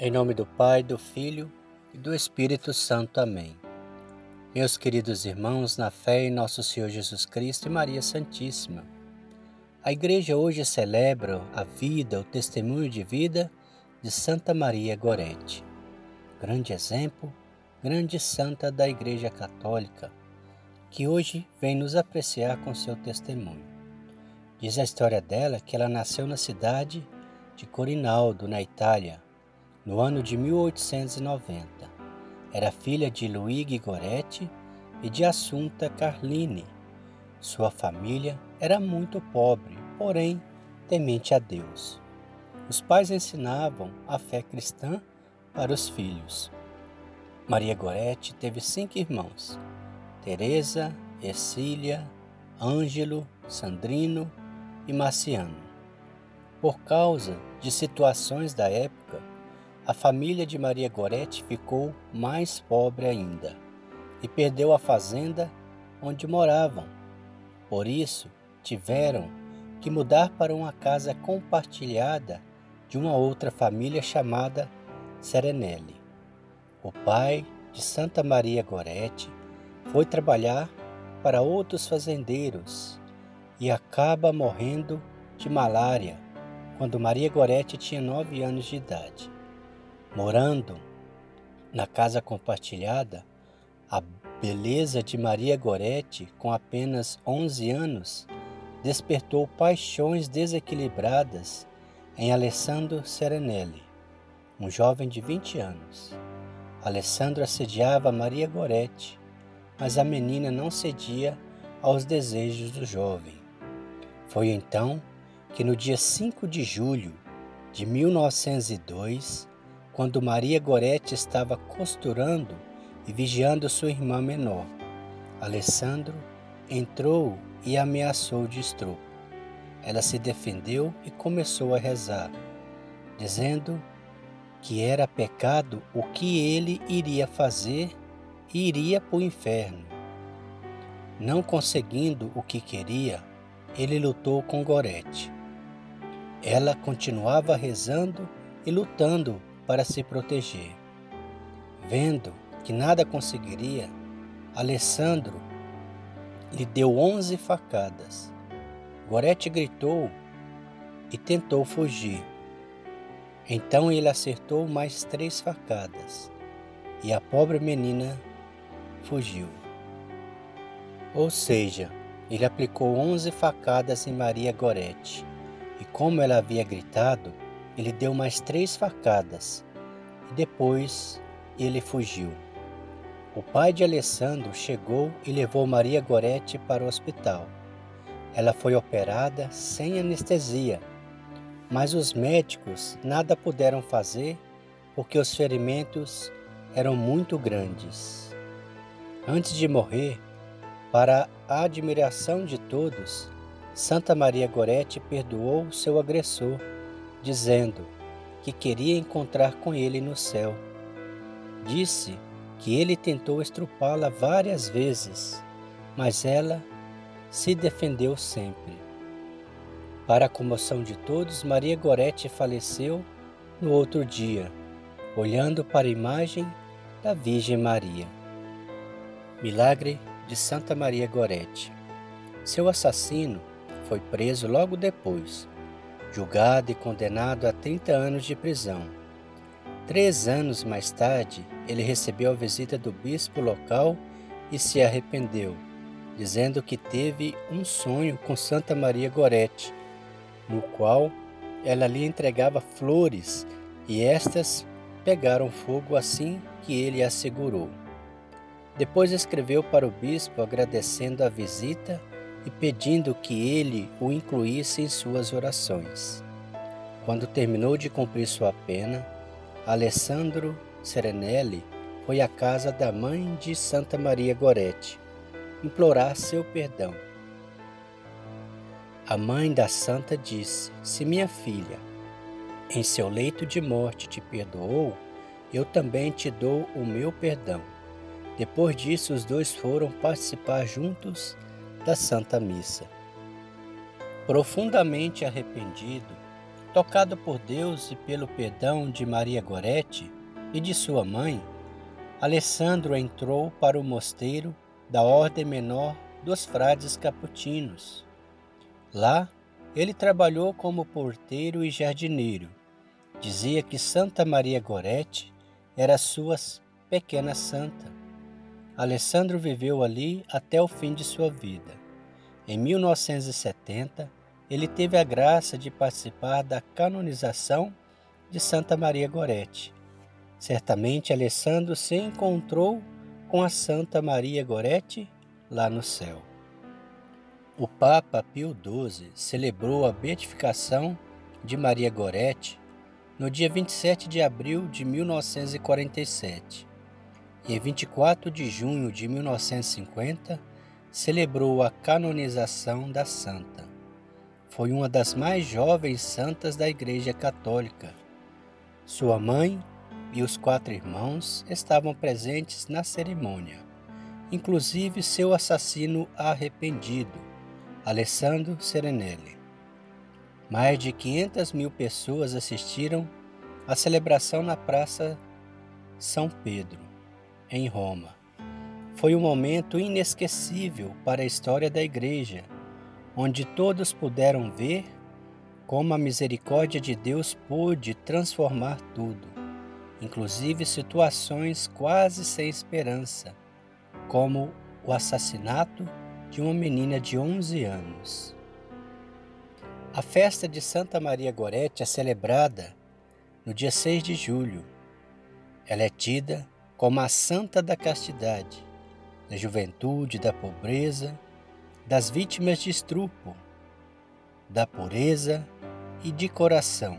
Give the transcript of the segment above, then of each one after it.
Em nome do Pai, do Filho e do Espírito Santo. Amém. Meus queridos irmãos, na fé em nosso Senhor Jesus Cristo e Maria Santíssima, a Igreja hoje celebra a vida, o testemunho de vida de Santa Maria Gorete, grande exemplo, grande santa da Igreja Católica, que hoje vem nos apreciar com seu testemunho. Diz a história dela que ela nasceu na cidade de Corinaldo, na Itália, no ano de 1890. Era filha de Luigi Goretti e de Assunta Carlini. Sua família era muito pobre, porém temente a Deus. Os pais ensinavam a fé cristã para os filhos. Maria Goretti teve cinco irmãos: Teresa, Ercília, Ângelo, Sandrino e Marciano. Por causa de situações da época, a família de Maria Goretti ficou mais pobre ainda e perdeu a fazenda onde moravam. Por isso, tiveram que mudar para uma casa compartilhada de uma outra família chamada Serenelli. O pai de Santa Maria Goretti foi trabalhar para outros fazendeiros e acaba morrendo de malária quando Maria Goretti tinha nove anos de idade. Morando na casa compartilhada, a beleza de Maria Goretti, com apenas 11 anos, despertou paixões desequilibradas em Alessandro Serenelli, um jovem de 20 anos. Alessandro assediava Maria Goretti, mas a menina não cedia aos desejos do jovem. Foi então que no dia 5 de julho de 1902, quando Maria Gorete estava costurando e vigiando sua irmã menor. Alessandro entrou e ameaçou de estupro. Ela se defendeu e começou a rezar, dizendo que era pecado o que ele iria fazer e iria para o inferno. Não conseguindo o que queria, ele lutou com Gorete. Ela continuava rezando e lutando para se proteger. Vendo que nada conseguiria, Alessandro lhe deu onze facadas. Gorete gritou e tentou fugir. Então ele acertou mais três facadas e a pobre menina fugiu. Ou seja, ele aplicou onze facadas em Maria Gorete e, como ela havia gritado, ele deu mais três facadas e depois ele fugiu. O pai de Alessandro chegou e levou Maria Goretti para o hospital. Ela foi operada sem anestesia, mas os médicos nada puderam fazer porque os ferimentos eram muito grandes. Antes de morrer, para a admiração de todos, Santa Maria Goretti perdoou seu agressor dizendo que queria encontrar com ele no céu. Disse que ele tentou estrupá-la várias vezes, mas ela se defendeu sempre. Para a comoção de todos, Maria Gorete faleceu no outro dia, olhando para a imagem da Virgem Maria. Milagre de Santa Maria Gorete. Seu assassino foi preso logo depois julgado e condenado a 30 anos de prisão. Três anos mais tarde, ele recebeu a visita do bispo local e se arrependeu, dizendo que teve um sonho com Santa Maria Gorete, no qual ela lhe entregava flores e estas pegaram fogo assim que ele as segurou. Depois escreveu para o bispo agradecendo a visita e pedindo que ele o incluísse em suas orações. Quando terminou de cumprir sua pena, Alessandro Serenelli foi à casa da mãe de Santa Maria Goretti implorar seu perdão. A mãe da santa disse: Se minha filha, em seu leito de morte, te perdoou, eu também te dou o meu perdão. Depois disso, os dois foram participar juntos da Santa Missa. Profundamente arrependido, Tocado por Deus e pelo perdão de Maria Gorete e de sua mãe, Alessandro entrou para o mosteiro da Ordem Menor dos Frades Caputinos. Lá, ele trabalhou como porteiro e jardineiro. Dizia que Santa Maria Gorete era sua pequena santa. Alessandro viveu ali até o fim de sua vida. Em 1970, ele teve a graça de participar da canonização de Santa Maria Gorete. Certamente Alessandro se encontrou com a Santa Maria Gorete lá no céu. O Papa Pio XII celebrou a beatificação de Maria Gorete no dia 27 de abril de 1947 e em 24 de junho de 1950 celebrou a canonização da santa. Foi uma das mais jovens santas da Igreja Católica. Sua mãe e os quatro irmãos estavam presentes na cerimônia, inclusive seu assassino arrependido, Alessandro Serenelli. Mais de 500 mil pessoas assistiram à celebração na Praça São Pedro, em Roma. Foi um momento inesquecível para a história da Igreja, onde todos puderam ver como a misericórdia de Deus pôde transformar tudo inclusive situações quase sem esperança, como o assassinato de uma menina de 11 anos. A festa de Santa Maria Gorete é celebrada no dia 6 de julho. Ela é tida como a santa da castidade, da juventude, da pobreza, das vítimas de estrupo, da pureza e de coração,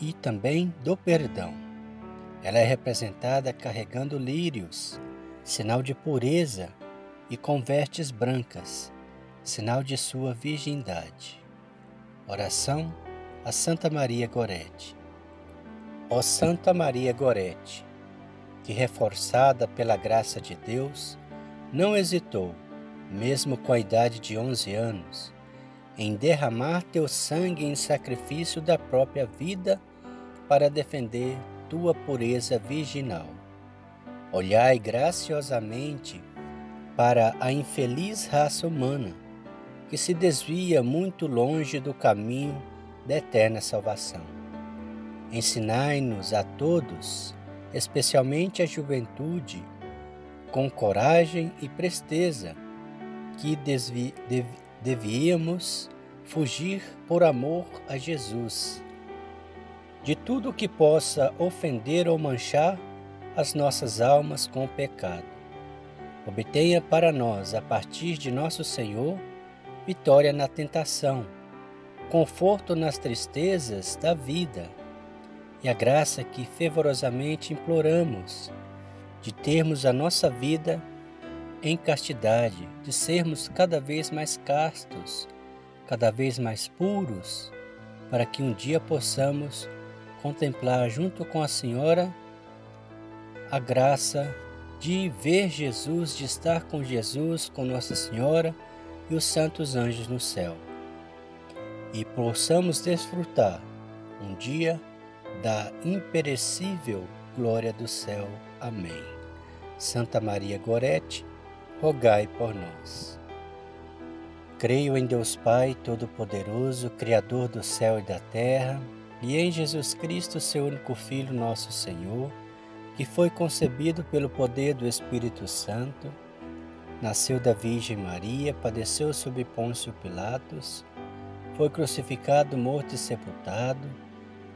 e também do perdão. Ela é representada carregando lírios, sinal de pureza, e com vestes brancas, sinal de sua virgindade. Oração a Santa Maria Gorete. Ó Santa Maria Gorete, que reforçada pela graça de Deus, não hesitou, mesmo com a idade de 11 anos, em derramar teu sangue em sacrifício da própria vida para defender tua pureza virginal. Olhai graciosamente para a infeliz raça humana, que se desvia muito longe do caminho da eterna salvação. Ensinai-nos a todos, especialmente a juventude, com coragem e presteza, que desvi, dev, devíamos fugir por amor a Jesus de tudo que possa ofender ou manchar as nossas almas com o pecado. Obtenha para nós, a partir de nosso Senhor, vitória na tentação, conforto nas tristezas da vida e a graça que fervorosamente imploramos de termos a nossa vida em castidade, de sermos cada vez mais castos, cada vez mais puros, para que um dia possamos contemplar junto com a Senhora a graça de ver Jesus, de estar com Jesus, com Nossa Senhora e os santos anjos no céu. E possamos desfrutar um dia da imperecível glória do céu. Amém. Santa Maria Gorete, rogai por nós. Creio em Deus Pai Todo-Poderoso, Criador do céu e da terra e em Jesus Cristo, seu único Filho, nosso Senhor, que foi concebido pelo poder do Espírito Santo, nasceu da Virgem Maria, padeceu sob Pôncio Pilatos, foi crucificado, morto e sepultado,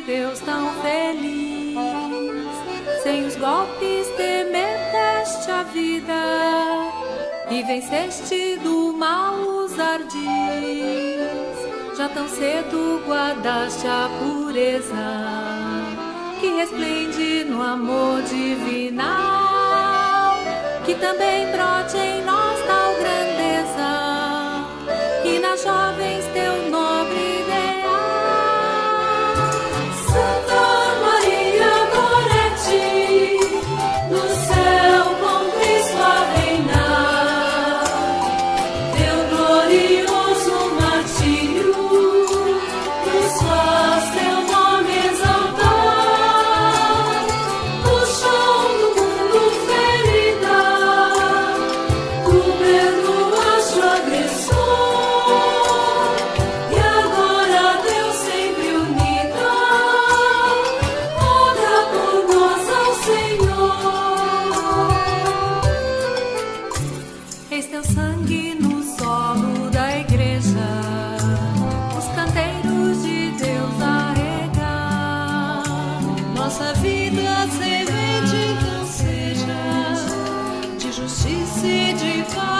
De Deus tão feliz, sem os golpes temeteste a vida e venceste do mal os ardis. Já tão cedo guardaste a pureza que resplende no amor divinal, que também brote em nós tal grandeza e nas jovens teu te